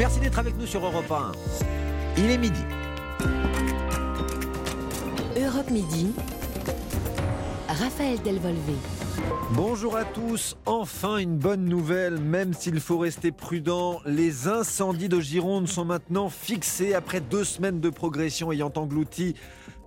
Merci d'être avec nous sur Europe 1. Il est midi. Europe Midi. Raphaël Delvolvé. Bonjour à tous, enfin une bonne nouvelle, même s'il faut rester prudent, les incendies de Gironde sont maintenant fixés après deux semaines de progression ayant englouti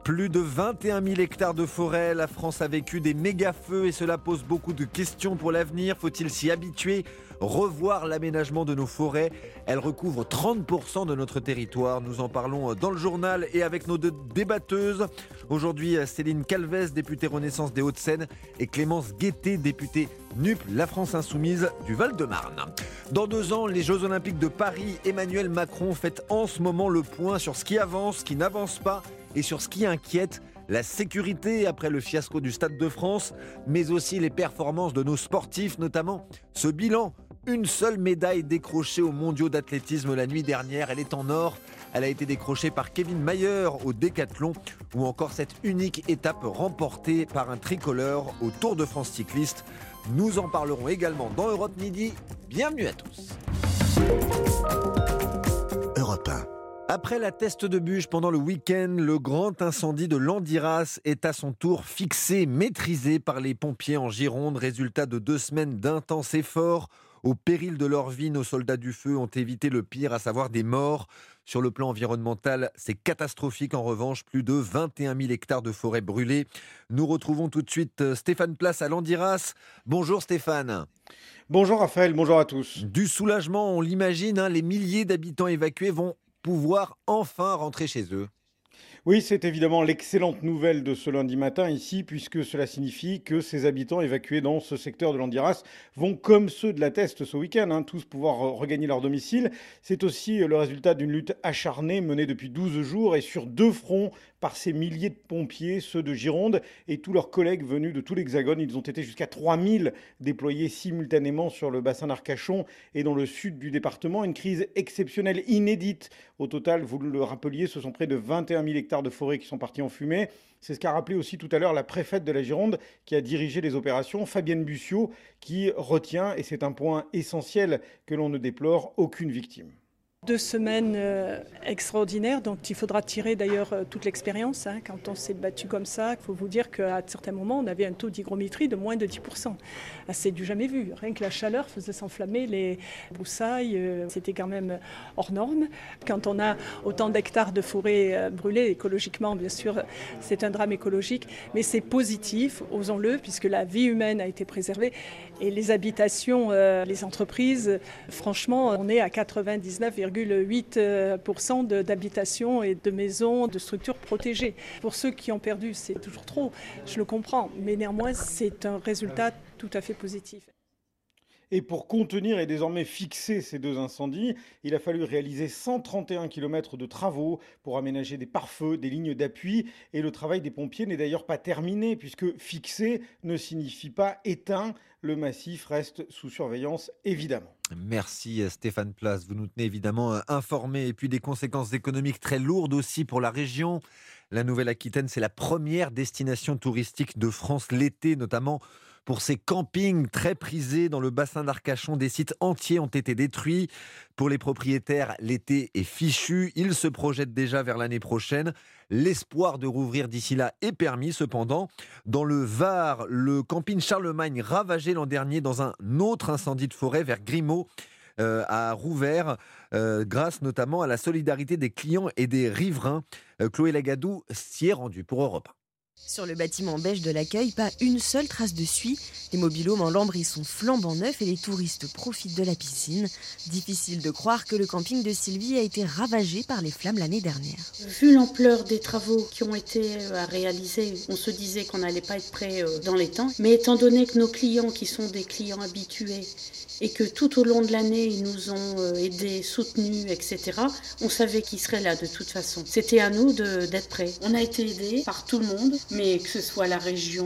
plus de 21 000 hectares de forêt. La France a vécu des méga-feux et cela pose beaucoup de questions pour l'avenir. Faut-il s'y habituer? Revoir l'aménagement de nos forêts? Elle recouvre 30% de notre territoire. Nous en parlons dans le journal et avec nos deux débatteuses. Aujourd'hui, Céline Calvez, députée Renaissance des Hauts-de-Seine, et Clémence Guettet, députée NUP, la France Insoumise du Val-de-Marne. Dans deux ans, les Jeux Olympiques de Paris, Emmanuel Macron fait en ce moment le point sur ce qui avance, ce qui n'avance pas et sur ce qui inquiète la sécurité après le fiasco du Stade de France, mais aussi les performances de nos sportifs, notamment ce bilan une seule médaille décrochée aux mondiaux d'athlétisme la nuit dernière. Elle est en or. Elle a été décrochée par Kevin Mayer au décathlon ou encore cette unique étape remportée par un tricolore au Tour de France cycliste. Nous en parlerons également dans Europe Midi. Bienvenue à tous. Europe 1. Après la teste de bûche pendant le week-end, le grand incendie de Landiras est à son tour fixé, maîtrisé par les pompiers en Gironde, résultat de deux semaines d'intenses efforts au péril de leur vie, nos soldats du feu ont évité le pire, à savoir des morts. Sur le plan environnemental, c'est catastrophique. En revanche, plus de 21 000 hectares de forêt brûlées. Nous retrouvons tout de suite euh, Stéphane Place à Landiras. Bonjour Stéphane. Bonjour Raphaël, bonjour à tous. Du soulagement, on l'imagine, hein, les milliers d'habitants évacués vont pouvoir enfin rentrer chez eux. Oui, c'est évidemment l'excellente nouvelle de ce lundi matin ici, puisque cela signifie que ces habitants évacués dans ce secteur de l'Andiras vont, comme ceux de la Teste ce week-end, hein, tous pouvoir regagner leur domicile. C'est aussi le résultat d'une lutte acharnée menée depuis 12 jours et sur deux fronts par ces milliers de pompiers, ceux de Gironde et tous leurs collègues venus de tout l'Hexagone. Ils ont été jusqu'à 3000 déployés simultanément sur le bassin d'Arcachon et dans le sud du département. Une crise exceptionnelle, inédite. Au total, vous le rappeliez, ce sont près de 21 000 hectares de forêt qui sont partis en fumée. C'est ce qu'a rappelé aussi tout à l'heure la préfète de la Gironde qui a dirigé les opérations, Fabienne Bussiot, qui retient, et c'est un point essentiel que l'on ne déplore, aucune victime. Deux semaines euh, extraordinaires, donc il faudra tirer d'ailleurs euh, toute l'expérience. Hein. quand on s'est battu comme ça, il faut vous dire qu'à certains moments, on avait un taux d'hygrométrie de moins de 10%. Ah, c'est du jamais vu. Rien que la chaleur faisait s'enflammer les broussailles. Euh, c'était quand même hors norme. Quand on a autant d'hectares de forêt brûlées, écologiquement, bien sûr, c'est un drame écologique, mais c'est positif, osons-le, puisque la vie humaine a été préservée et les habitations, les entreprises, franchement, on est à 99, 8% d'habitations et de maisons, de structures protégées. Pour ceux qui ont perdu, c'est toujours trop, je le comprends, mais néanmoins, c'est un résultat tout à fait positif. Et pour contenir et désormais fixer ces deux incendies, il a fallu réaliser 131 km de travaux pour aménager des pare-feux, des lignes d'appui. Et le travail des pompiers n'est d'ailleurs pas terminé, puisque fixer ne signifie pas éteint. Le massif reste sous surveillance, évidemment. Merci Stéphane Place. Vous nous tenez évidemment informés. Et puis des conséquences économiques très lourdes aussi pour la région. La Nouvelle-Aquitaine, c'est la première destination touristique de France l'été, notamment pour ces campings très prisés dans le bassin d'Arcachon. Des sites entiers ont été détruits. Pour les propriétaires, l'été est fichu. Ils se projettent déjà vers l'année prochaine. L'espoir de rouvrir d'ici là est permis cependant. Dans le Var, le camping Charlemagne ravagé l'an dernier dans un autre incendie de forêt vers Grimaud. Euh, a rouvert, euh, grâce notamment à la solidarité des clients et des riverains. Euh, Chloé Lagadou s'y est rendue pour Europe. Sur le bâtiment beige de l'accueil, pas une seule trace de suie. Les mobilhomes en lambris sont flambant neufs et les touristes profitent de la piscine. Difficile de croire que le camping de Sylvie a été ravagé par les flammes l'année dernière. Vu l'ampleur des travaux qui ont été euh, à réaliser, on se disait qu'on n'allait pas être prêt euh, dans les temps. Mais étant donné que nos clients, qui sont des clients habitués, et que tout au long de l'année, ils nous ont euh, aidés, soutenus, etc., on savait qu'ils seraient là de toute façon. C'était à nous d'être prêts. On a été aidés par tout le monde Mais que ce soit la région,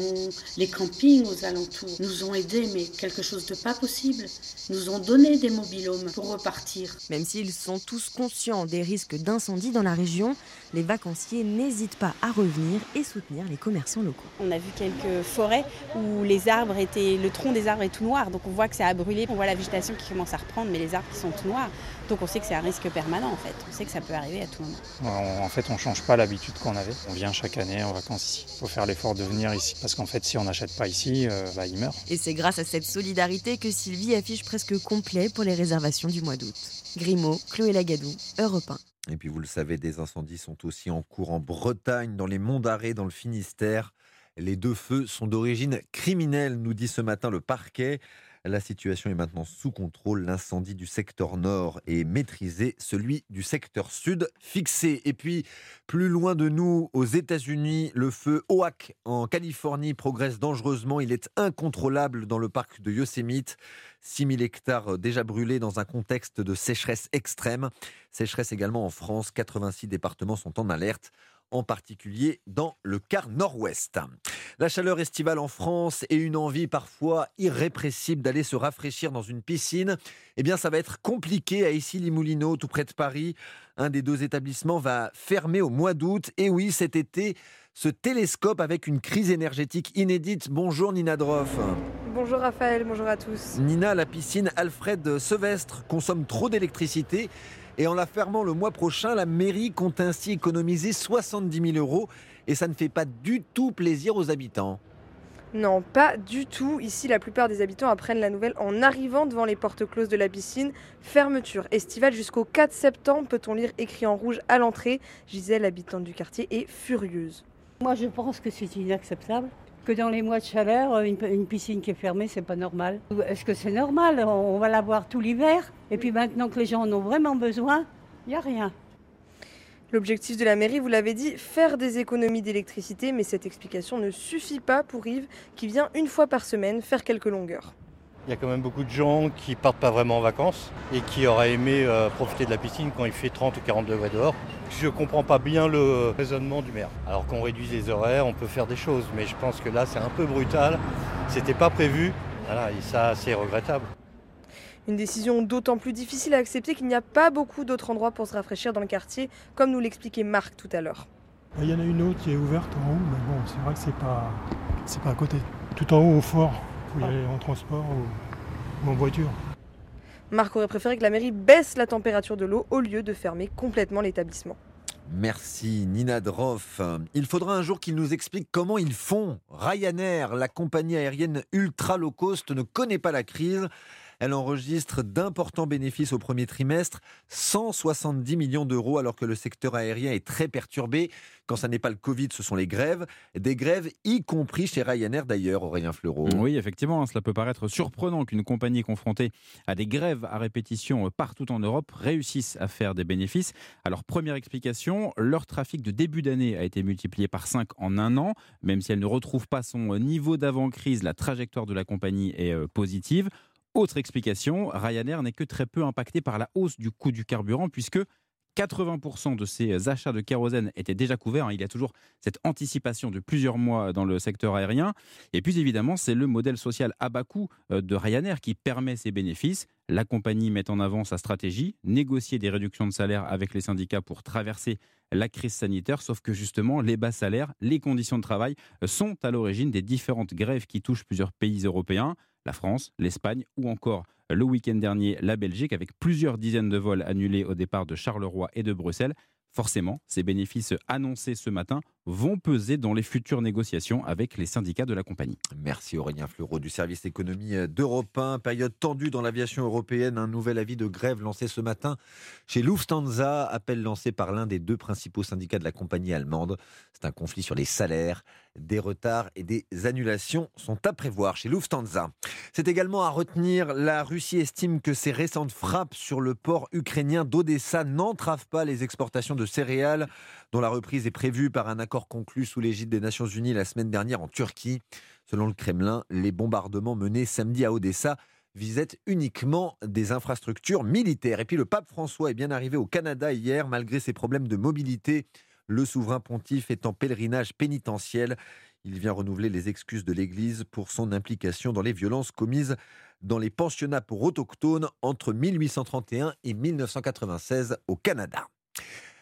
les campings aux alentours, nous ont aidés, mais quelque chose de pas possible. Nous ont donné des mobilhomes pour repartir. Même s'ils sont tous conscients des risques d'incendie dans la région, les vacanciers n'hésitent pas à revenir et soutenir les commerçants locaux. On a vu quelques forêts où les arbres étaient, le tronc des arbres est tout noir, donc on voit que ça a brûlé, on voit la végétation qui commence à reprendre, mais les arbres qui sont tout noirs. Donc on sait que c'est un risque permanent en fait. On sait que ça peut arriver à tout moment. En fait, on change pas l'habitude qu'on avait. On vient chaque année en vacances ici. Il faut faire l'effort de venir ici parce qu'en fait, si on n'achète pas ici, euh, bah, il meurt. Et c'est grâce à cette solidarité que Sylvie affiche presque complet pour les réservations du mois d'août. Grimaud, Chloé Lagadou, Europe 1. Et puis vous le savez, des incendies sont aussi en cours en Bretagne, dans les monts d'Arrée, dans le Finistère. Les deux feux sont d'origine criminelle, nous dit ce matin le parquet. La situation est maintenant sous contrôle. L'incendie du secteur nord est maîtrisé, celui du secteur sud fixé. Et puis, plus loin de nous, aux États-Unis, le feu Oak en Californie progresse dangereusement. Il est incontrôlable dans le parc de Yosemite. 6000 hectares déjà brûlés dans un contexte de sécheresse extrême. Sécheresse également en France. 86 départements sont en alerte en particulier dans le quart nord-ouest. La chaleur estivale en France et une envie parfois irrépressible d'aller se rafraîchir dans une piscine, eh bien ça va être compliqué à Issy-les-Moulineaux, tout près de Paris. Un des deux établissements va fermer au mois d'août. Et oui, cet été, ce télescope avec une crise énergétique inédite. Bonjour Nina Droff. Bonjour Raphaël, bonjour à tous. Nina, la piscine Alfred Sevestre consomme trop d'électricité. Et en la fermant le mois prochain, la mairie compte ainsi économiser 70 000 euros. Et ça ne fait pas du tout plaisir aux habitants. Non, pas du tout. Ici, la plupart des habitants apprennent la nouvelle en arrivant devant les portes closes de la piscine. Fermeture estivale jusqu'au 4 septembre, peut-on lire écrit en rouge à l'entrée. Gisèle, habitante du quartier, est furieuse. Moi, je pense que c'est inacceptable. Que dans les mois de chaleur, une, une piscine qui est fermée, c'est pas normal. Est-ce que c'est normal? On va la voir tout l'hiver. Et puis maintenant que les gens en ont vraiment besoin, il n'y a rien. L'objectif de la mairie, vous l'avez dit, faire des économies d'électricité, mais cette explication ne suffit pas pour Yves, qui vient une fois par semaine faire quelques longueurs. Il y a quand même beaucoup de gens qui partent pas vraiment en vacances et qui auraient aimé euh, profiter de la piscine quand il fait 30 ou 40 degrés dehors. Je ne comprends pas bien le raisonnement du maire. Alors qu'on réduise les horaires, on peut faire des choses, mais je pense que là c'est un peu brutal. C'était pas prévu. Voilà, et ça c'est regrettable. Une décision d'autant plus difficile à accepter qu'il n'y a pas beaucoup d'autres endroits pour se rafraîchir dans le quartier, comme nous l'expliquait Marc tout à l'heure. Il y en a une autre qui est ouverte en haut, mais bon, c'est vrai que c'est pas, c'est pas à côté. Tout en haut au fort, faut y aller en transport ou, ou en voiture. Marc aurait préféré que la mairie baisse la température de l'eau au lieu de fermer complètement l'établissement. Merci Nina Droff. Il faudra un jour qu'ils nous expliquent comment ils font. Ryanair, la compagnie aérienne ultra low cost, ne connaît pas la crise. Elle enregistre d'importants bénéfices au premier trimestre, 170 millions d'euros, alors que le secteur aérien est très perturbé. Quand ça n'est pas le Covid, ce sont les grèves. Des grèves, y compris chez Ryanair d'ailleurs, Aurélien Fleureau. Oui, effectivement, hein, cela peut paraître surprenant qu'une compagnie confrontée à des grèves à répétition partout en Europe réussisse à faire des bénéfices. Alors, première explication, leur trafic de début d'année a été multiplié par 5 en un an. Même si elle ne retrouve pas son niveau d'avant-crise, la trajectoire de la compagnie est euh, positive. Autre explication, Ryanair n'est que très peu impacté par la hausse du coût du carburant puisque 80% de ses achats de kérosène étaient déjà couverts. Hein. Il y a toujours cette anticipation de plusieurs mois dans le secteur aérien. Et puis évidemment, c'est le modèle social à bas coût euh, de Ryanair qui permet ces bénéfices. La compagnie met en avant sa stratégie, négocier des réductions de salaire avec les syndicats pour traverser la crise sanitaire, sauf que justement, les bas salaires, les conditions de travail euh, sont à l'origine des différentes grèves qui touchent plusieurs pays européens la France, l'Espagne ou encore le week-end dernier la Belgique avec plusieurs dizaines de vols annulés au départ de Charleroi et de Bruxelles. Forcément, ces bénéfices annoncés ce matin vont peser dans les futures négociations avec les syndicats de la compagnie. Merci Aurélien Fleureau du service économie d'Europe 1. Période tendue dans l'aviation européenne. Un nouvel avis de grève lancé ce matin chez Lufthansa. Appel lancé par l'un des deux principaux syndicats de la compagnie allemande. C'est un conflit sur les salaires. Des retards et des annulations sont à prévoir chez Lufthansa. C'est également à retenir, la Russie estime que ses récentes frappes sur le port ukrainien d'Odessa n'entravent pas les exportations de céréales dont la reprise est prévue par un accord conclu sous l'égide des Nations Unies la semaine dernière en Turquie. Selon le Kremlin, les bombardements menés samedi à Odessa visaient uniquement des infrastructures militaires. Et puis le pape François est bien arrivé au Canada hier, malgré ses problèmes de mobilité. Le souverain pontife est en pèlerinage pénitentiel. Il vient renouveler les excuses de l'Église pour son implication dans les violences commises dans les pensionnats pour autochtones entre 1831 et 1996 au Canada.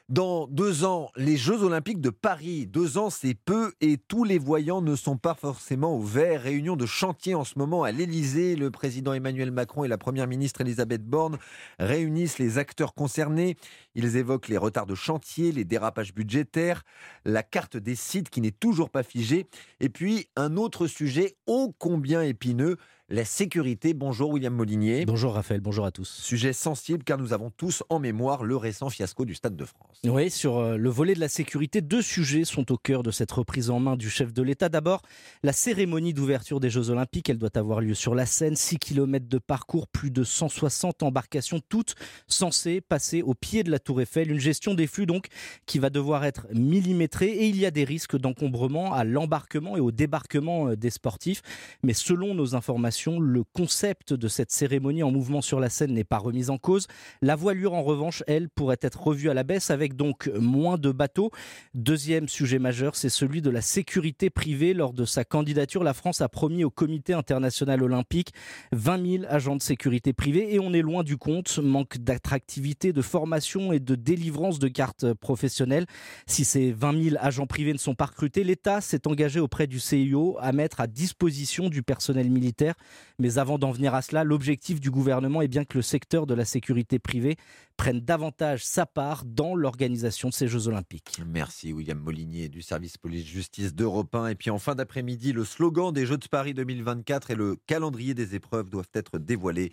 Dans deux ans, les Jeux Olympiques de Paris. Deux ans, c'est peu et tous les voyants ne sont pas forcément au vert. Réunion de chantier en ce moment à l'Elysée. Le président Emmanuel Macron et la première ministre Elisabeth Borne réunissent les acteurs concernés. Ils évoquent les retards de chantier, les dérapages budgétaires, la carte des sites qui n'est toujours pas figée. Et puis, un autre sujet ô combien épineux, la sécurité. Bonjour William Molinier. Bonjour Raphaël, bonjour à tous. Sujet sensible car nous avons tous en mémoire le récent fiasco du Stade de France. Oui, sur euh, le volet de la sécurité, deux sujets sont au cœur de cette reprise en main du chef de l'État. D'abord, la cérémonie d'ouverture des Jeux Olympiques, elle doit avoir lieu sur la Seine, 6 km de parcours, plus de 160 embarcations, toutes censées passer au pied de la Tour Eiffel. Une gestion des flux donc qui va devoir être millimétrée et il y a des risques d'encombrement à l'embarquement et au débarquement euh, des sportifs. Mais selon nos informations, le concept de cette cérémonie en mouvement sur la scène n'est pas remis en cause. La voilure, en revanche, elle, pourrait être revue à la baisse avec donc moins de bateaux. Deuxième sujet majeur, c'est celui de la sécurité privée. Lors de sa candidature, la France a promis au Comité international olympique 20 000 agents de sécurité privée et on est loin du compte. Manque d'attractivité, de formation et de délivrance de cartes professionnelles. Si ces 20 000 agents privés ne sont pas recrutés, l'État s'est engagé auprès du CIO à mettre à disposition du personnel militaire mais avant d'en venir à cela, l'objectif du gouvernement est bien que le secteur de la sécurité privée prenne davantage sa part dans l'organisation de ces Jeux Olympiques. Merci William Molinier du service police-justice d'Europe 1. Et puis en fin d'après-midi, le slogan des Jeux de Paris 2024 et le calendrier des épreuves doivent être dévoilés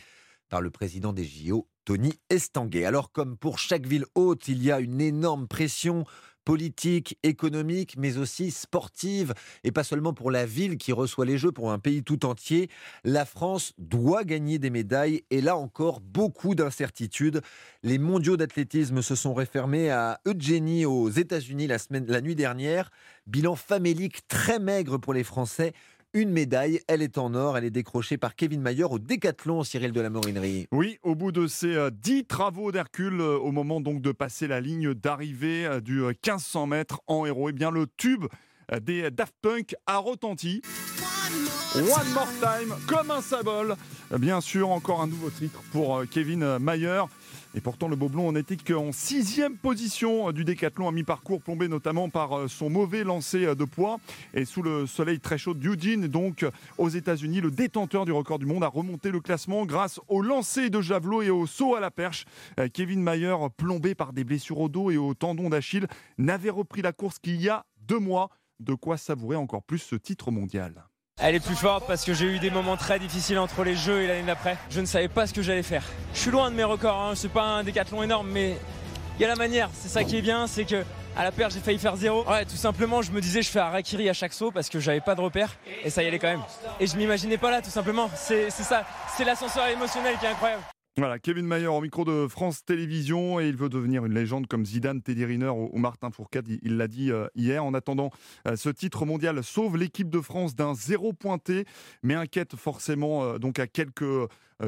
par le président des JO, Tony Estanguet. Alors comme pour chaque ville haute, il y a une énorme pression politique, économique, mais aussi sportive, et pas seulement pour la ville qui reçoit les Jeux, pour un pays tout entier. La France doit gagner des médailles, et là encore, beaucoup d'incertitudes. Les mondiaux d'athlétisme se sont refermés à Eugénie aux États-Unis la, la nuit dernière. Bilan famélique très maigre pour les Français une médaille. Elle est en or. Elle est décrochée par Kevin Mayer au décathlon, Cyril de la Morinerie. Oui, au bout de ces euh, dix travaux d'Hercule, euh, au moment donc de passer la ligne d'arrivée euh, du 1500 mètres en héros, eh bien le tube des Daft Punk a retenti. One more time, comme un symbole. Bien sûr, encore un nouveau titre pour Kevin Mayer. Et pourtant, le Boblon n'était qu'en sixième position euh, du décathlon à mi-parcours, plombé notamment par euh, son mauvais lancer euh, de poids. Et sous le soleil très chaud d'Eugene, donc aux États-Unis, le détenteur du record du monde a remonté le classement grâce au lancer de javelot et au saut à la perche. Kevin Mayer, plombé par des blessures au dos et au tendon d'Achille, n'avait repris la course qu'il y a deux mois. De quoi savourer encore plus ce titre mondial. Elle est plus forte parce que j'ai eu des moments très difficiles entre les jeux et l'année d'après. Je ne savais pas ce que j'allais faire. Je suis loin de mes records, hein. c'est pas un décathlon énorme, mais il y a la manière. C'est ça qui est bien, c'est que à la paire j'ai failli faire zéro. Ouais, tout simplement, je me disais je fais un rakiri à chaque saut parce que j'avais pas de repère et ça y allait quand même. Et je m'imaginais pas là, tout simplement. C'est ça, c'est l'ascenseur émotionnel qui est incroyable. Voilà, Kevin Mayer au micro de France Télévisions et il veut devenir une légende comme Zidane, Teddy Riner ou Martin Fourcade, il l'a dit euh, hier. En attendant, euh, ce titre mondial sauve l'équipe de France d'un zéro pointé, mais inquiète forcément euh, donc à quelques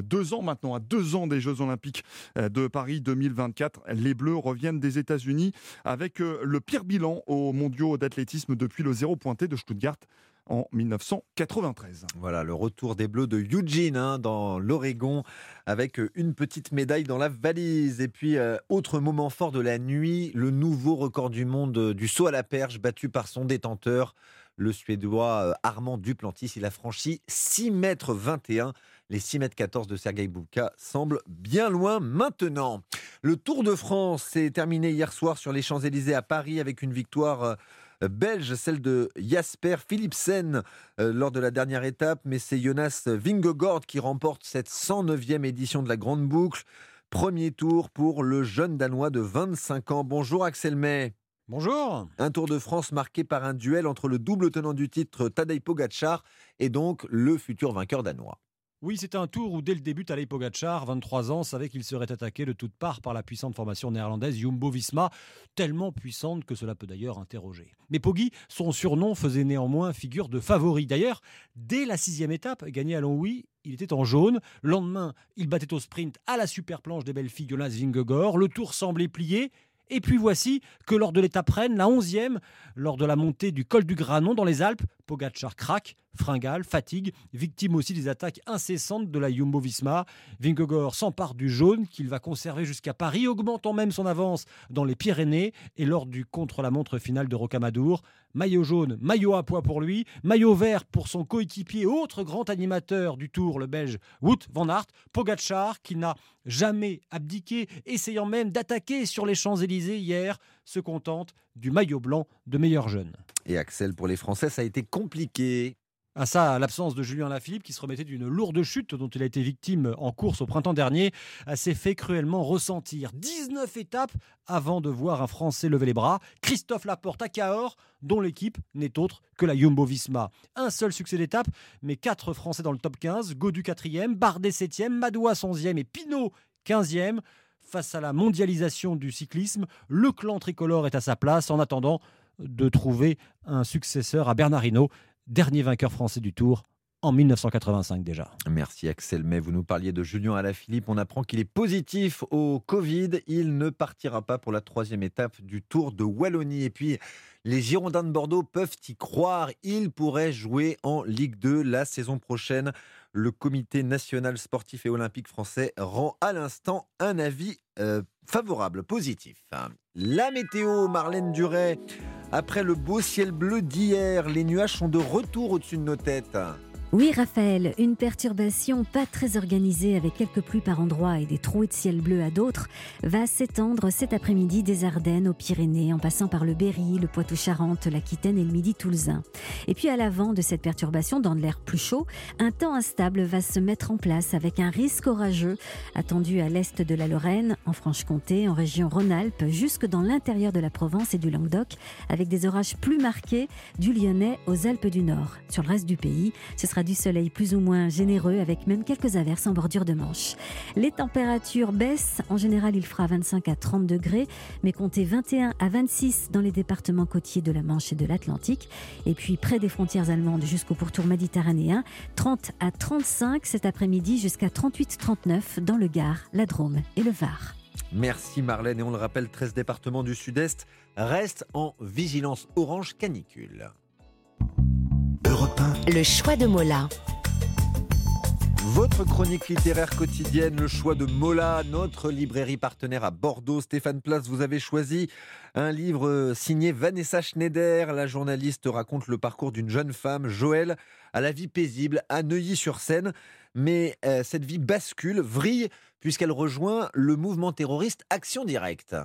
deux ans maintenant, à deux ans des Jeux Olympiques de Paris 2024. Les Bleus reviennent des États-Unis avec le pire bilan aux mondiaux d'athlétisme depuis le zéro pointé de Stuttgart en 1993. Voilà, le retour des Bleus de Eugene hein, dans l'Oregon avec euh, une petite médaille dans la valise. Et puis, euh, autre moment fort de la nuit, le nouveau record du monde euh, du saut à la perche battu par son détenteur, le Suédois Armand Duplantis. Il a franchi 6 mètres 21. Les 6 mètres 14 de Sergei Bouka semblent bien loin maintenant. Le Tour de France s'est terminé hier soir sur les Champs-Élysées à Paris avec une victoire belge, celle de Jasper Philipsen euh, lors de la dernière étape, mais c'est Jonas Vingegaard qui remporte cette 109e édition de la Grande Boucle. Premier tour pour le jeune Danois de 25 ans. Bonjour Axel May. Bonjour. Un Tour de France marqué par un duel entre le double tenant du titre Tadej Pogacar et donc le futur vainqueur danois. Oui, c'est un tour où dès le début, Tadej Pogacar, 23 ans, savait qu'il serait attaqué de toutes parts par la puissante formation néerlandaise Jumbo-Visma, tellement puissante que cela peut d'ailleurs interroger. Mais Poggi, son surnom faisait néanmoins figure de favori. D'ailleurs, dès la sixième étape, gagnée à Longwy, il était en jaune. Le lendemain, il battait au sprint à la super planche des belles filles Jonas Vingegaard. Le tour semblait plié. Et puis voici que lors de l'étape Rennes, la 11e, lors de la montée du col du Granon dans les Alpes, Pogacar craque, fringale, fatigue, victime aussi des attaques incessantes de la Jumbo-Visma. Vingegaard s'empare du jaune qu'il va conserver jusqu'à Paris, augmentant même son avance dans les Pyrénées et lors du contre-la-montre final de Rocamadour. Maillot jaune, maillot à poids pour lui, maillot vert pour son coéquipier, autre grand animateur du Tour, le Belge Wout van Aert, Pogacar qui n'a jamais abdiqué, essayant même d'attaquer sur les Champs-Élysées hier, se contente du maillot blanc de meilleur jeune. Et Axel, pour les Français, ça a été compliqué. À ça, l'absence de Julien Lafilippe, qui se remettait d'une lourde chute dont il a été victime en course au printemps dernier, s'est fait cruellement ressentir. 19 étapes avant de voir un Français lever les bras. Christophe Laporte à Cahors, dont l'équipe n'est autre que la Jumbo Visma. Un seul succès d'étape, mais quatre Français dans le top 15. Godu 4e, Bardet 7e, Madoua 11e et Pinot 15e. Face à la mondialisation du cyclisme, le clan tricolore est à sa place en attendant de trouver un successeur à Bernard Hinault, dernier vainqueur français du Tour en 1985 déjà. Merci Axel Mais Vous nous parliez de Julien Alaphilippe. On apprend qu'il est positif au Covid. Il ne partira pas pour la troisième étape du Tour de Wallonie. Et puis, les Girondins de Bordeaux peuvent y croire. Ils pourraient jouer en Ligue 2 la saison prochaine. Le comité national sportif et olympique français rend à l'instant un avis euh, favorable, positif. La météo, Marlène Duret. Après le beau ciel bleu d'hier, les nuages sont de retour au-dessus de nos têtes. Oui, Raphaël, une perturbation pas très organisée avec quelques pluies par endroits et des trouées de ciel bleu à d'autres va s'étendre cet après-midi des Ardennes aux Pyrénées en passant par le Berry, le Poitou-Charentes, l'Aquitaine et le Midi toulousain. Et puis à l'avant de cette perturbation, dans de l'air plus chaud, un temps instable va se mettre en place avec un risque orageux attendu à l'est de la Lorraine, en Franche-Comté, en région Rhône-Alpes, jusque dans l'intérieur de la Provence et du Languedoc, avec des orages plus marqués du Lyonnais aux Alpes du Nord. Sur le reste du pays, ce sera du soleil plus ou moins généreux avec même quelques averses en bordure de Manche. Les températures baissent. En général, il fera 25 à 30 degrés, mais comptez 21 à 26 dans les départements côtiers de la Manche et de l'Atlantique. Et puis près des frontières allemandes jusqu'au pourtour méditerranéen, 30 à 35 cet après-midi jusqu'à 38-39 dans le Gard, la Drôme et le Var. Merci Marlène et on le rappelle, 13 départements du sud-est restent en vigilance orange canicule. Le choix de Mola. Votre chronique littéraire quotidienne, le choix de Mola, notre librairie partenaire à Bordeaux. Stéphane Place, vous avez choisi un livre signé Vanessa Schneider. La journaliste raconte le parcours d'une jeune femme, Joël, à la vie paisible à Neuilly-sur-Seine. Mais euh, cette vie bascule, vrille, puisqu'elle rejoint le mouvement terroriste Action Directe.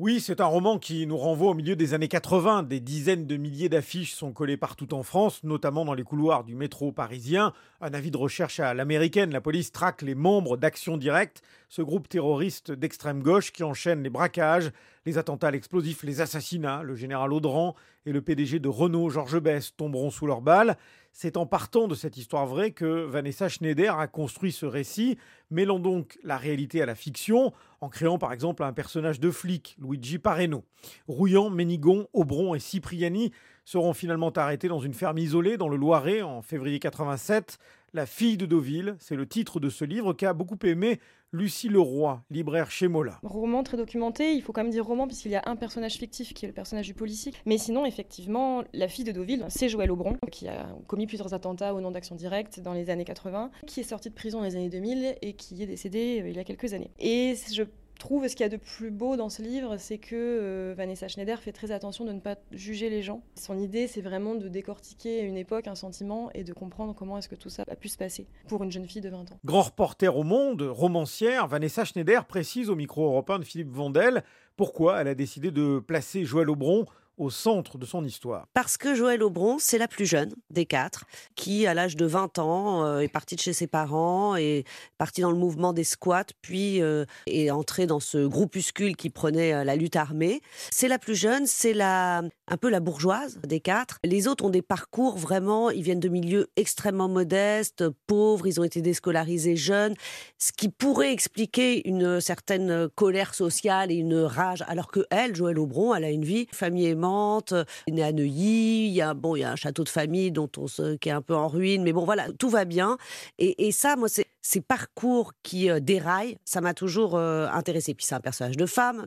Oui, c'est un roman qui nous renvoie au milieu des années 80. Des dizaines de milliers d'affiches sont collées partout en France, notamment dans les couloirs du métro parisien. Un avis de recherche à l'américaine, la police traque les membres d'Action Directe, ce groupe terroriste d'extrême gauche qui enchaîne les braquages, les attentats à l'explosif, les assassinats. Le général Audran et le PDG de Renault, Georges Bess, tomberont sous leurs balles. C'est en partant de cette histoire vraie que Vanessa Schneider a construit ce récit, mêlant donc la réalité à la fiction, en créant par exemple un personnage de flic, Luigi Pareno. Rouillant, Ménigon, Aubron et Cipriani seront finalement arrêtés dans une ferme isolée dans le Loiret en février 87. La fille de Deauville, c'est le titre de ce livre qu'a beaucoup aimé Lucie Leroy, libraire chez Mola. Roman très documenté, il faut quand même dire roman puisqu'il y a un personnage fictif qui est le personnage du policier. Mais sinon, effectivement, la fille de Deauville, c'est Joël Aubron, qui a commis plusieurs attentats au nom d'Action Directe dans les années 80, qui est sorti de prison dans les années 2000 et qui est décédé euh, il y a quelques années. Et je trouve ce qu'il y a de plus beau dans ce livre, c'est que euh, Vanessa Schneider fait très attention de ne pas juger les gens. Son idée, c'est vraiment de décortiquer une époque, un sentiment et de comprendre comment est-ce que tout ça a pu se passer pour une jeune fille de 20 ans. Grand reporter au monde, romancière, Vanessa Schneider précise au micro européen de Philippe Vandel pourquoi elle a décidé de placer Joël Aubron au centre de son histoire. Parce que Joël Aubron, c'est la plus jeune des quatre, qui, à l'âge de 20 ans, euh, est partie de chez ses parents, est partie dans le mouvement des squats, puis euh, est entrée dans ce groupuscule qui prenait euh, la lutte armée. C'est la plus jeune, c'est la, un peu la bourgeoise des quatre. Les autres ont des parcours vraiment, ils viennent de milieux extrêmement modestes, pauvres, ils ont été déscolarisés jeunes, ce qui pourrait expliquer une certaine colère sociale et une rage, alors que elle, Joël Aubron, elle a une vie, famille aimante, il est à Neuilly, il y a, bon, il y a un château de famille dont on se, qui est un peu en ruine, mais bon, voilà, tout va bien. Et, ça, moi, c'est ces parcours qui déraillent, ça m'a toujours euh, intéressé. Puis c'est un personnage de femme.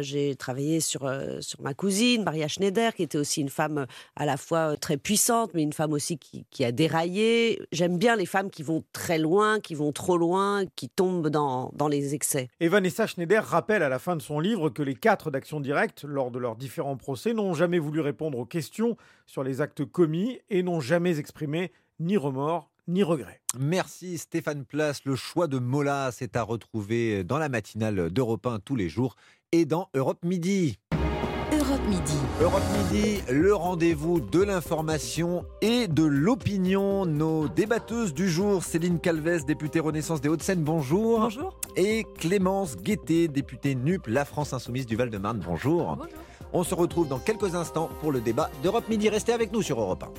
J'ai travaillé sur, sur ma cousine, Maria Schneider, qui était aussi une femme à la fois très puissante, mais une femme aussi qui, qui a déraillé. J'aime bien les femmes qui vont très loin, qui vont trop loin, qui tombent dans, dans les excès. Et Vanessa Schneider rappelle à la fin de son livre que les quatre d'Action Directe, lors de leurs différents procès, n'ont jamais voulu répondre aux questions sur les actes commis et n'ont jamais exprimé ni remords ni regret. Merci Stéphane Place. Le choix de Mola, c'est à retrouver dans la matinale d'Europe 1 tous les jours et dans Europe Midi. Europe Midi. Europe Midi, le rendez-vous de l'information et de l'opinion. Nos débatteuses du jour, Céline Calvez, députée Renaissance des Hauts-de-Seine, bonjour. Bonjour. Et Clémence Guettet, députée NUP, La France Insoumise du Val-de-Marne, bonjour. Bonjour. On se retrouve dans quelques instants pour le débat d'Europe Midi. Restez avec nous sur Europe 1.